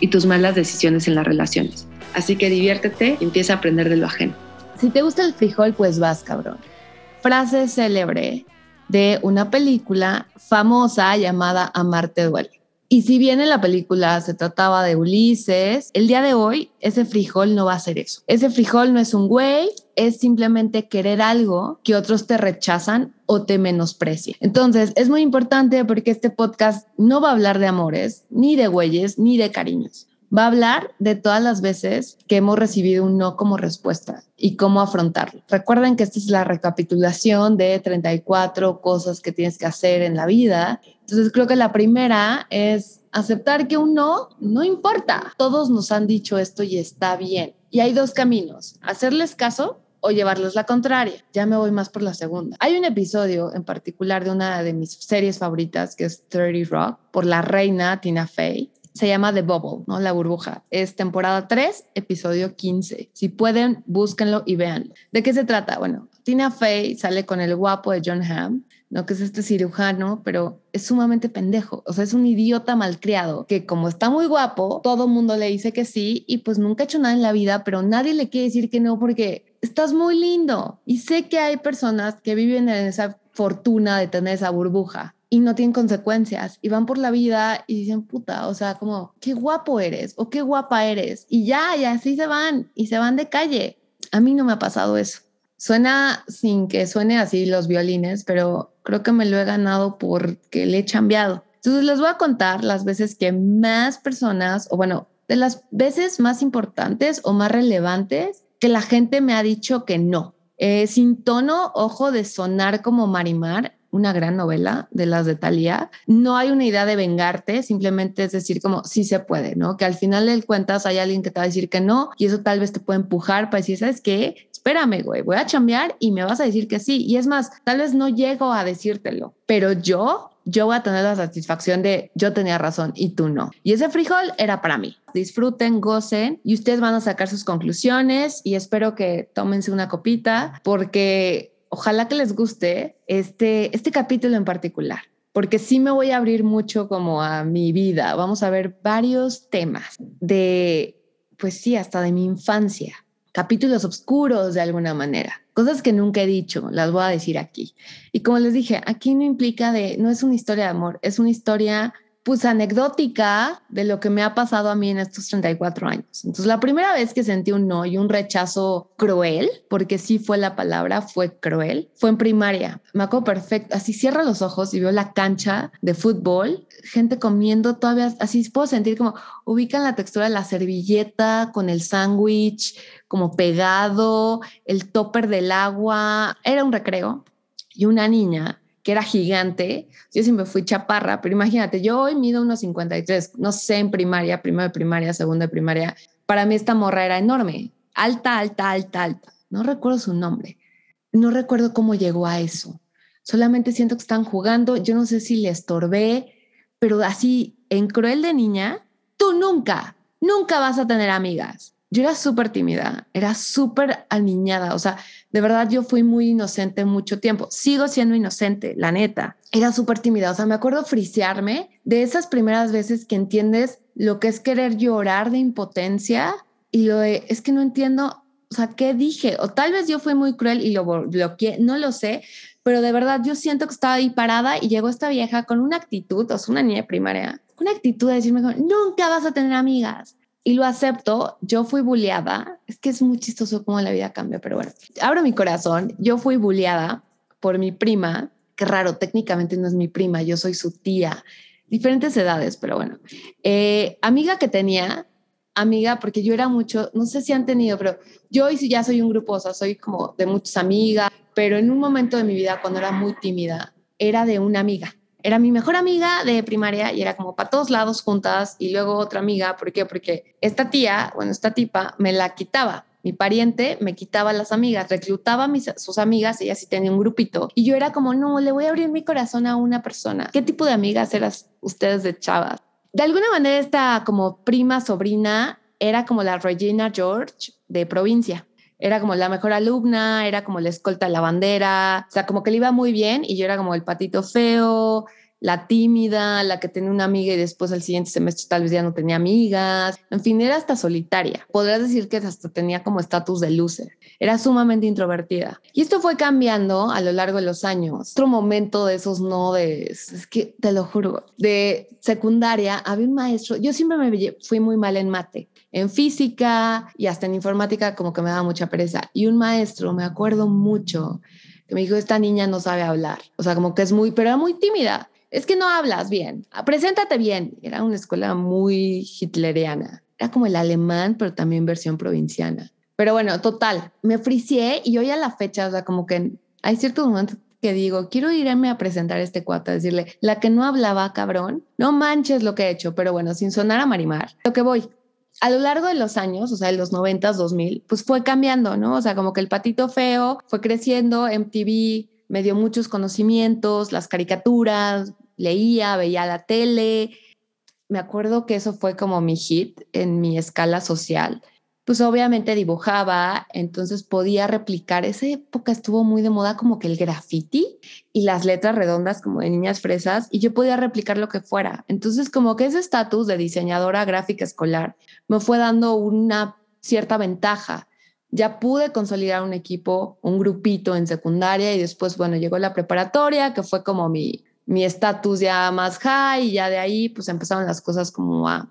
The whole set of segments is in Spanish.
y tus malas decisiones en las relaciones. Así que diviértete y empieza a aprender de lo ajeno. Si te gusta el frijol, pues vas, cabrón. Frase célebre de una película famosa llamada Amarte duele. Y si bien en la película se trataba de Ulises, el día de hoy ese frijol no va a ser eso. Ese frijol no es un güey, es simplemente querer algo que otros te rechazan o te menosprecian. Entonces, es muy importante porque este podcast no va a hablar de amores, ni de güeyes, ni de cariños va a hablar de todas las veces que hemos recibido un no como respuesta y cómo afrontarlo. Recuerden que esta es la recapitulación de 34 cosas que tienes que hacer en la vida. Entonces creo que la primera es aceptar que un no no importa. Todos nos han dicho esto y está bien. Y hay dos caminos, hacerles caso o llevarles la contraria. Ya me voy más por la segunda. Hay un episodio en particular de una de mis series favoritas que es 30 Rock por la reina Tina Fey se llama The Bubble, ¿no? La burbuja. Es temporada 3, episodio 15. Si pueden, búsquenlo y véanlo. ¿De qué se trata? Bueno, Tina Fey sale con el guapo de John Hamm, ¿no? Que es este cirujano, pero es sumamente pendejo. O sea, es un idiota malcriado que como está muy guapo, todo mundo le dice que sí y pues nunca ha hecho nada en la vida, pero nadie le quiere decir que no porque estás muy lindo. Y sé que hay personas que viven en esa fortuna de tener esa burbuja y no tienen consecuencias y van por la vida y dicen, puta, o sea, como, qué guapo eres o qué guapa eres. Y ya, y así se van y se van de calle. A mí no me ha pasado eso. Suena sin que suene así los violines, pero creo que me lo he ganado porque le he cambiado. Entonces les voy a contar las veces que más personas, o bueno, de las veces más importantes o más relevantes que la gente me ha dicho que no. Eh, sin tono, ojo, de sonar como Marimar, una gran novela de las de Thalía. No hay una idea de vengarte, simplemente es decir como sí se puede, ¿no? Que al final del cuentas hay alguien que te va a decir que no y eso tal vez te puede empujar para decir, ¿sabes qué? Espérame, güey, voy a chambear y me vas a decir que sí. Y es más, tal vez no llego a decírtelo, pero yo yo voy a tener la satisfacción de yo tenía razón y tú no. Y ese frijol era para mí. Disfruten, gocen y ustedes van a sacar sus conclusiones y espero que tómense una copita porque ojalá que les guste este, este capítulo en particular, porque sí me voy a abrir mucho como a mi vida. Vamos a ver varios temas de, pues sí, hasta de mi infancia, capítulos oscuros de alguna manera, cosas que nunca he dicho, las voy a decir aquí. Y como les dije, aquí no implica de, no es una historia de amor, es una historia pues anecdótica de lo que me ha pasado a mí en estos 34 años. Entonces, la primera vez que sentí un no y un rechazo cruel, porque sí fue la palabra, fue cruel, fue en primaria. Me acuerdo perfecto, así cierro los ojos y veo la cancha de fútbol, gente comiendo todavía, así puedo sentir como ubican la textura de la servilleta con el sándwich, como pegado, el topper del agua. Era un recreo y una niña que era gigante. Yo siempre fui chaparra, pero imagínate, yo hoy mido unos 53, no sé en primaria, primero de primaria, segundo de primaria. Para mí esta morra era enorme, alta, alta, alta, alta. No recuerdo su nombre. No recuerdo cómo llegó a eso. Solamente siento que están jugando. Yo no sé si le estorbé, pero así en cruel de niña, tú nunca, nunca vas a tener amigas yo era súper tímida, era súper aniñada, o sea, de verdad yo fui muy inocente mucho tiempo, sigo siendo inocente, la neta, era súper tímida, o sea, me acuerdo frisearme de esas primeras veces que entiendes lo que es querer llorar de impotencia y lo de, es que no entiendo, o sea, ¿qué dije? O tal vez yo fui muy cruel y lo bloqueé, no lo sé, pero de verdad yo siento que estaba ahí parada y llegó esta vieja con una actitud, o sea, una niña primaria, una actitud de decirme, nunca vas a tener amigas y lo acepto. Yo fui bulleada. Es que es muy chistoso cómo la vida cambia, pero bueno, abro mi corazón. Yo fui bulleada por mi prima. Qué raro, técnicamente no es mi prima, yo soy su tía. Diferentes edades, pero bueno. Eh, amiga que tenía, amiga, porque yo era mucho, no sé si han tenido, pero yo hoy ya soy un grupo, o sea, soy como de muchas amigas, pero en un momento de mi vida, cuando era muy tímida, era de una amiga era mi mejor amiga de primaria y era como para todos lados juntas y luego otra amiga, ¿por qué? Porque esta tía, bueno, esta tipa me la quitaba. mi pariente me quitaba las amigas, reclutaba a mis, sus amigas, ella sí tenía un grupito, y yo era como, no, le voy a abrir mi corazón a una persona. ¿Qué tipo de amigas eras ustedes de chavas? De alguna manera esta como prima sobrina era como la Regina George de provincia. Era como la mejor alumna, era como la escolta de la bandera, o sea, como que le iba muy bien y yo era como el patito feo, la tímida, la que tenía una amiga y después al siguiente semestre tal vez ya no tenía amigas. En fin, era hasta solitaria. Podrías decir que hasta tenía como estatus de loser. Era sumamente introvertida. Y esto fue cambiando a lo largo de los años. Otro momento de esos nodes, es que te lo juro, de secundaria había un maestro, yo siempre me fui muy mal en mate en física y hasta en informática como que me daba mucha pereza. Y un maestro, me acuerdo mucho, que me dijo, esta niña no sabe hablar. O sea, como que es muy, pero era muy tímida es que no hablas bien, preséntate bien. Era una escuela muy hitleriana. Era como el alemán, pero también versión provinciana. Pero bueno, total, me fricié y hoy a la fecha, o sea, como que hay ciertos momentos que digo, quiero irme a presentar a este cuate, a decirle, la que no hablaba, cabrón, no manches lo que he hecho, pero bueno, sin sonar a Marimar, lo que voy. A lo largo de los años, o sea, de los 90, 2000, pues fue cambiando, ¿no? O sea, como que el patito feo fue creciendo, MTV me dio muchos conocimientos, las caricaturas, leía, veía la tele. Me acuerdo que eso fue como mi hit en mi escala social. Pues obviamente dibujaba, entonces podía replicar. Esa época estuvo muy de moda como que el graffiti y las letras redondas como de niñas fresas y yo podía replicar lo que fuera. Entonces como que ese estatus de diseñadora gráfica escolar me fue dando una cierta ventaja ya pude consolidar un equipo, un grupito en secundaria y después, bueno, llegó la preparatoria, que fue como mi, mi estatus ya más high y ya de ahí pues empezaron las cosas como a,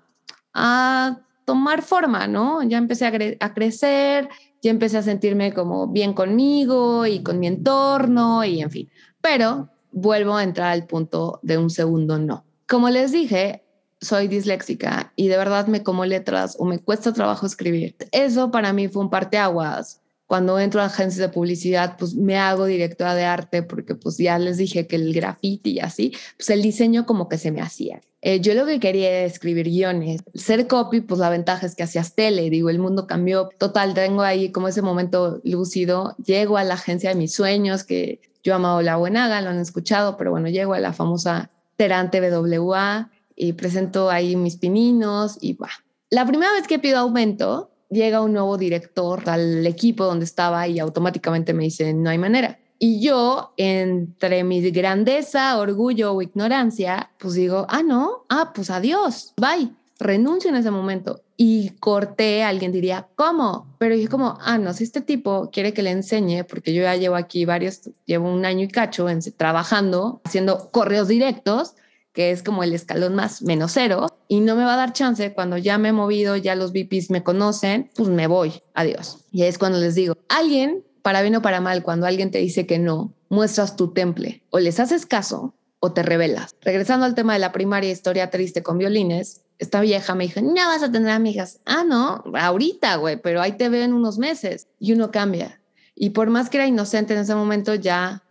a tomar forma, ¿no? Ya empecé a, a, crecer, ya empecé a sentirme como bien conmigo y con mi entorno y en fin. Pero vuelvo a entrar al punto de un segundo no. Como les dije, soy disléxica y de verdad me como letras o me cuesta trabajo escribir. Eso para mí fue un parteaguas cuando entro a agencias de publicidad, pues me hago directora de arte porque pues ya les dije que el graffiti y así, pues el diseño como que se me hacía. Eh, yo lo que quería era escribir guiones. Ser copy, pues la ventaja es que hacías tele, digo, el mundo cambió. Total, tengo ahí como ese momento lúcido. Llego a la agencia de mis sueños, que yo amado La Buenaga, lo han escuchado, pero bueno, llego a la famosa Terante BWA y presento ahí mis pininos y va. La primera vez que pido aumento, llega un nuevo director al equipo donde estaba y automáticamente me dice, no hay manera. Y yo, entre mi grandeza, orgullo o ignorancia, pues digo, ah, no, ah, pues adiós, bye, renuncio en ese momento. Y corté, alguien diría, ¿cómo? Pero dije como, ah, no, si este tipo quiere que le enseñe, porque yo ya llevo aquí varios, llevo un año y cacho en, trabajando, haciendo correos directos, que es como el escalón más menos cero, y no me va a dar chance cuando ya me he movido, ya los VPs me conocen, pues me voy, adiós. Y es cuando les digo, alguien, para bien o para mal, cuando alguien te dice que no, muestras tu temple, o les haces caso o te revelas. Regresando al tema de la primaria historia triste con violines, esta vieja me dijo, no vas a tener amigas. Ah, no, ahorita, güey, pero ahí te veo en unos meses. Y uno cambia. Y por más que era inocente en ese momento, ya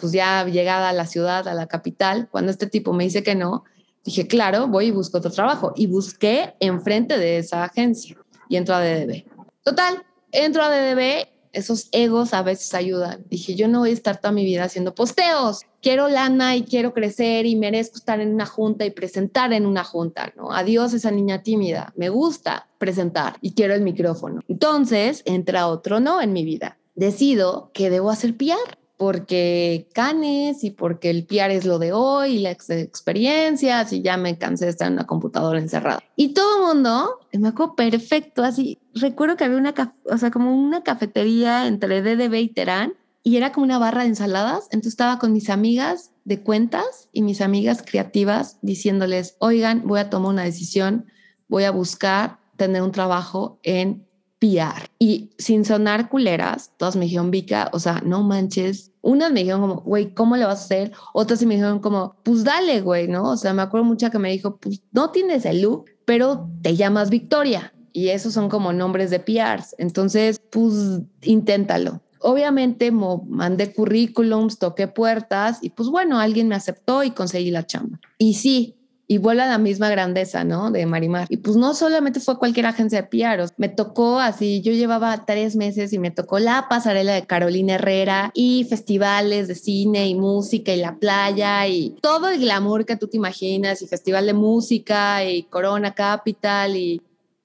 pues ya llegada a la ciudad, a la capital, cuando este tipo me dice que no, dije, claro, voy y busco otro trabajo. Y busqué enfrente de esa agencia y entro a DDB. Total, entro a DDB, esos egos a veces ayudan. Dije, yo no voy a estar toda mi vida haciendo posteos. Quiero lana y quiero crecer y merezco estar en una junta y presentar en una junta, ¿no? Adiós esa niña tímida. Me gusta presentar y quiero el micrófono. Entonces entra otro no en mi vida. Decido que debo hacer PR porque canes y porque el PR es lo de hoy y la experiencia, y ya me cansé de estar en una computadora encerrada. Y todo el mundo, me acuerdo perfecto, así, recuerdo que había una, o sea, como una cafetería entre DDB y Terán y era como una barra de ensaladas, entonces estaba con mis amigas de cuentas y mis amigas creativas diciéndoles, oigan, voy a tomar una decisión, voy a buscar tener un trabajo en PR. Y sin sonar culeras, todas me dijeron, Vika, o sea, no manches. Unas me dijeron como, güey, ¿cómo le vas a hacer? Otras me dijeron como, pues dale, güey, ¿no? O sea, me acuerdo mucha que me dijo, pues no tienes el look, pero te llamas Victoria. Y esos son como nombres de PRs. Entonces, pues inténtalo. Obviamente mandé currículums, toqué puertas y pues bueno, alguien me aceptó y conseguí la chamba. Y sí, y vuelve a la misma grandeza, ¿no? De Marimar. Y pues no solamente fue cualquier agencia de PR, me tocó así, yo llevaba tres meses y me tocó la pasarela de Carolina Herrera y festivales de cine y música y la playa y todo el glamour que tú te imaginas y festival de música y Corona Capital y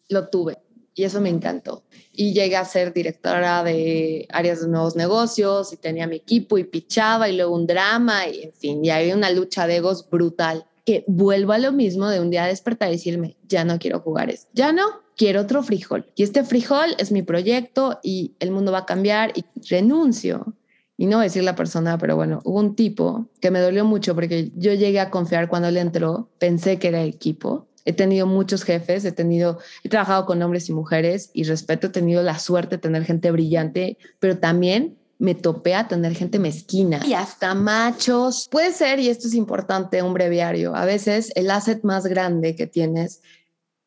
lo tuve. Y eso me encantó. Y llegué a ser directora de áreas de nuevos negocios y tenía mi equipo y pichaba y luego un drama y en fin, y había una lucha de egos brutal que vuelvo a lo mismo de un día despertar y decirme, ya no quiero jugar esto, ya no, quiero otro frijol. Y este frijol es mi proyecto y el mundo va a cambiar y renuncio. Y no decir la persona, pero bueno, hubo un tipo que me dolió mucho porque yo llegué a confiar cuando él entró, pensé que era equipo. He tenido muchos jefes, he tenido, he trabajado con hombres y mujeres y respeto, he tenido la suerte de tener gente brillante, pero también me topé a tener gente mezquina y hasta machos. Puede ser, y esto es importante, un breviario. A veces el asset más grande que tienes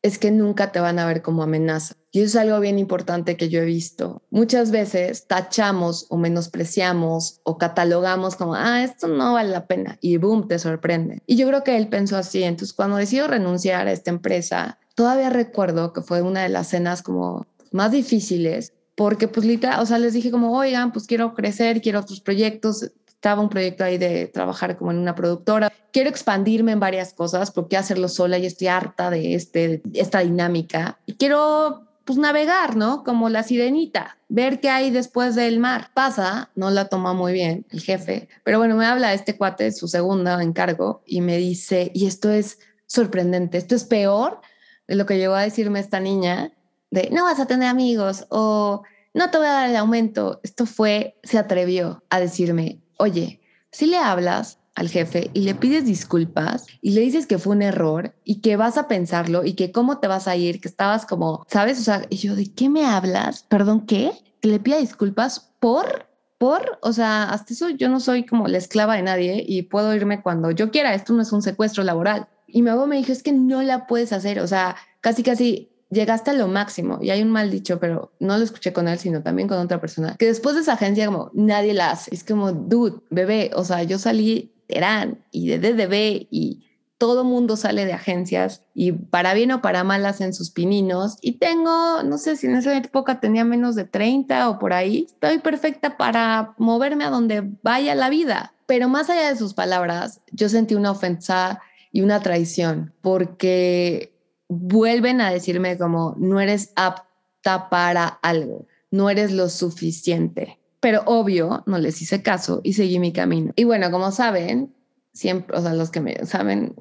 es que nunca te van a ver como amenaza. Y eso es algo bien importante que yo he visto. Muchas veces tachamos o menospreciamos o catalogamos como, ah, esto no vale la pena. Y boom, te sorprende. Y yo creo que él pensó así. Entonces, cuando decidió renunciar a esta empresa, todavía recuerdo que fue una de las cenas como más difíciles porque pues literal, o sea, les dije como, oigan, pues quiero crecer, quiero otros proyectos. Estaba un proyecto ahí de trabajar como en una productora. Quiero expandirme en varias cosas porque hacerlo sola y estoy harta de, este, esta dinámica. Y quiero pues navegar, ¿no? Como la sirenita, ver qué hay después del mar. Pasa, no la toma muy bien el jefe, pero bueno, me habla este cuate, su segunda encargo, y me dice, y esto es sorprendente, esto es peor de lo que llegó a decirme esta niña, de no vas a tener amigos o no te voy a dar el aumento. Esto fue, se atrevió a decirme, oye, si le hablas al jefe y le pides disculpas y le dices que fue un error y que vas a pensarlo y que cómo te vas a ir, que estabas como, ¿sabes? O sea, yo, ¿de qué me hablas? Perdón, ¿qué? Que le pida disculpas por, por, o sea, hasta eso yo no soy como la esclava de nadie y puedo irme cuando yo quiera. Esto no es un secuestro laboral. Y mi abuelo me dijo, es que no la puedes hacer. O sea, casi, casi llegaste a lo máximo y hay un mal dicho, pero no lo escuché con él, sino también con otra persona, que después de esa agencia como nadie la hace. Es como, dude, bebé, o sea, yo salí de Terán y de DDB y todo mundo sale de agencias y para bien o para mal hacen sus pininos y tengo, no sé si en esa época tenía menos de 30 o por ahí, estoy perfecta para moverme a donde vaya la vida. Pero más allá de sus palabras, yo sentí una ofensa y una traición porque vuelven a decirme como no eres apta para algo, no eres lo suficiente. Pero obvio, no les hice caso y seguí mi camino. Y bueno, como saben, siempre, o sea, los que me saben,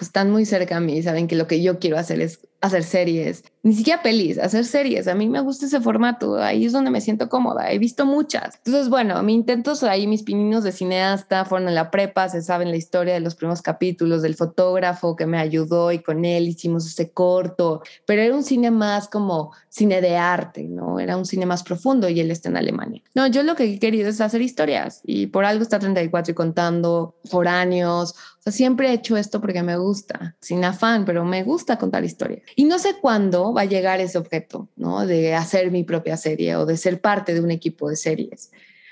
están muy cerca a mí, saben que lo que yo quiero hacer es hacer series, ni siquiera pelis, hacer series. A mí me gusta ese formato, ahí es donde me siento cómoda, he visto muchas. Entonces, bueno, mi intentos ahí, mis pininos de cineasta fueron en la prepa, se saben la historia de los primeros capítulos del fotógrafo que me ayudó y con él hicimos ese corto, pero era un cine más como cine de arte, ¿no? Era un cine más profundo y él está en Alemania. No, yo lo que he querido es hacer historias y por algo está 34 y contando foráneos. Siempre he hecho esto porque me gusta, sin afán, pero me gusta contar historias. Y no sé cuándo va a llegar ese objeto, ¿no? De hacer mi propia serie o de ser parte de un equipo de series,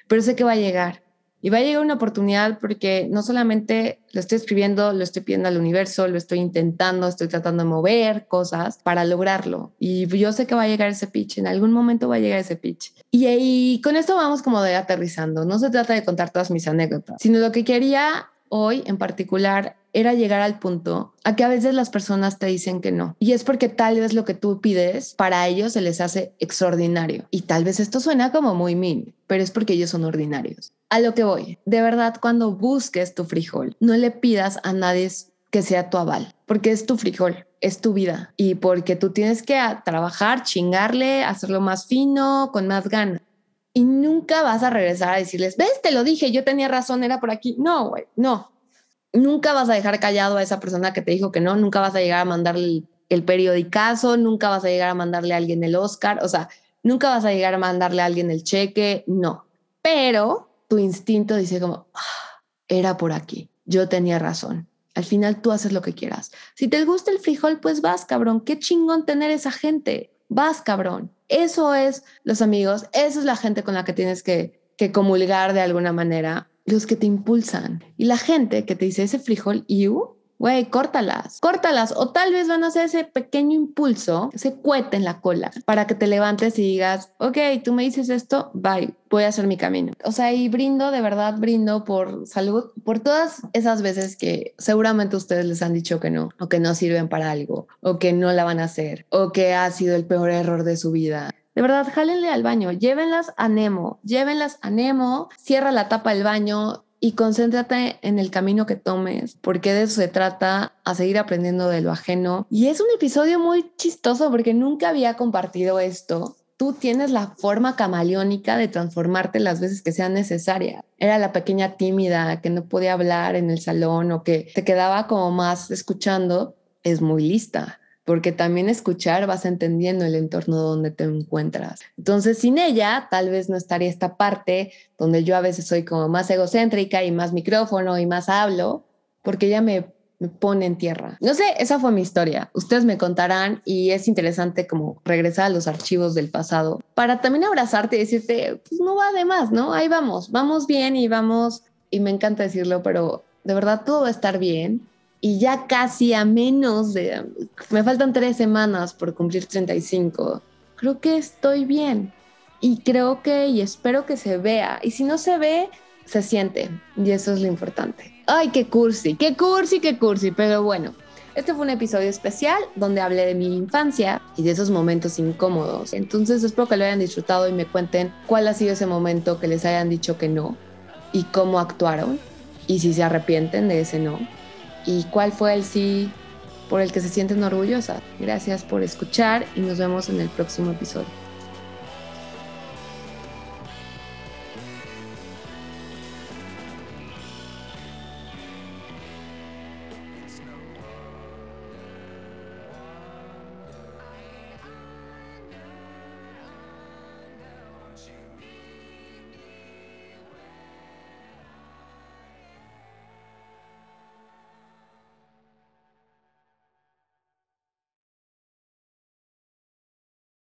pero sé que va a llegar. Y va a llegar una oportunidad porque no solamente lo estoy escribiendo, lo estoy pidiendo al universo, lo estoy intentando, estoy tratando de mover cosas para lograrlo. Y yo sé que va a llegar ese pitch, en algún momento va a llegar ese pitch. Y, ahí con esto vamos como de aterrizando. No se trata de contar todas mis anécdotas, sino lo que quería hoy en particular era llegar al punto a que a veces las personas te dicen que no. Y es porque tal vez lo que tú pides para ellos se les hace extraordinario. Y tal vez esto suena como muy mean, pero es porque ellos son ordinarios. A lo que voy, de verdad, cuando busques tu frijol, no le pidas a nadie que sea tu aval, porque es tu frijol, es tu vida y porque tú tienes que trabajar, chingarle, hacerlo más fino, con más ganas. Y nunca vas a regresar a decirles, ves, te lo dije, yo tenía razón, era por aquí. No, güey, no, nunca vas a dejar callado a esa persona que te dijo que no, nunca vas a llegar a mandarle el, periodicazo, nunca vas a llegar a mandarle a alguien el Oscar, o sea, nunca vas a llegar a mandarle a alguien el cheque, no. Pero tu instinto dice como, ah, era por aquí, yo tenía razón. Al final tú haces lo que quieras. Si te gusta el frijol, pues vas, cabrón. Qué chingón tener esa gente. Vas, cabrón. Eso es los amigos, eso es la gente con la que tienes que, que comulgar de alguna manera los que te impulsan. Y la gente que te dice ese frijol, you, güey, córtalas, córtalas. O tal vez van a hacer ese pequeño impulso, ese cuete en la cola, para que te levantes y digas, ok, tú me dices esto, bye, voy a hacer mi camino. O sea, y brindo, de verdad, brindo por salud, por todas esas veces que seguramente ustedes les han dicho que no, o que no sirven para algo, o que no la van a hacer, o que ha sido el peor error de su vida. De verdad, jálenle al baño, llévenlas a Nemo, llévenlas a Nemo, cierra la tapa del baño, y concéntrate en el camino que tomes, porque de eso se trata, a seguir aprendiendo de lo ajeno. Y es un episodio muy chistoso porque nunca había compartido esto. Tú tienes la forma camaleónica de transformarte las veces que sean necesarias. Era la pequeña tímida que no podía hablar en el salón o que te quedaba como más escuchando. Es muy lista porque también escuchar vas entendiendo el entorno donde te encuentras. Entonces, sin ella, tal vez no estaría esta parte donde yo a veces soy como más egocéntrica y más micrófono y más hablo, porque ella me, pone en tierra. No sé, esa fue mi historia. Ustedes me contarán y es interesante como regresar a los archivos del pasado para también abrazarte y decirte, pues no va de más, ¿no? Ahí vamos, vamos bien y vamos, y me encanta decirlo, pero de verdad todo va a estar bien y ya casi a menos de, me faltan tres semanas por cumplir 35, creo que estoy bien y creo que y espero que se vea y si no se ve, se siente y eso es lo importante. Ay, qué cursi, qué cursi, qué cursi, pero bueno. Este fue un episodio especial donde hablé de mi infancia y de esos momentos incómodos. Entonces espero que lo hayan disfrutado y me cuenten cuál ha sido ese momento que les hayan dicho que no y cómo actuaron y si se arrepienten de ese no y cuál fue el sí por el que se sienten orgullosas. Gracias por escuchar y nos vemos en el próximo episodio.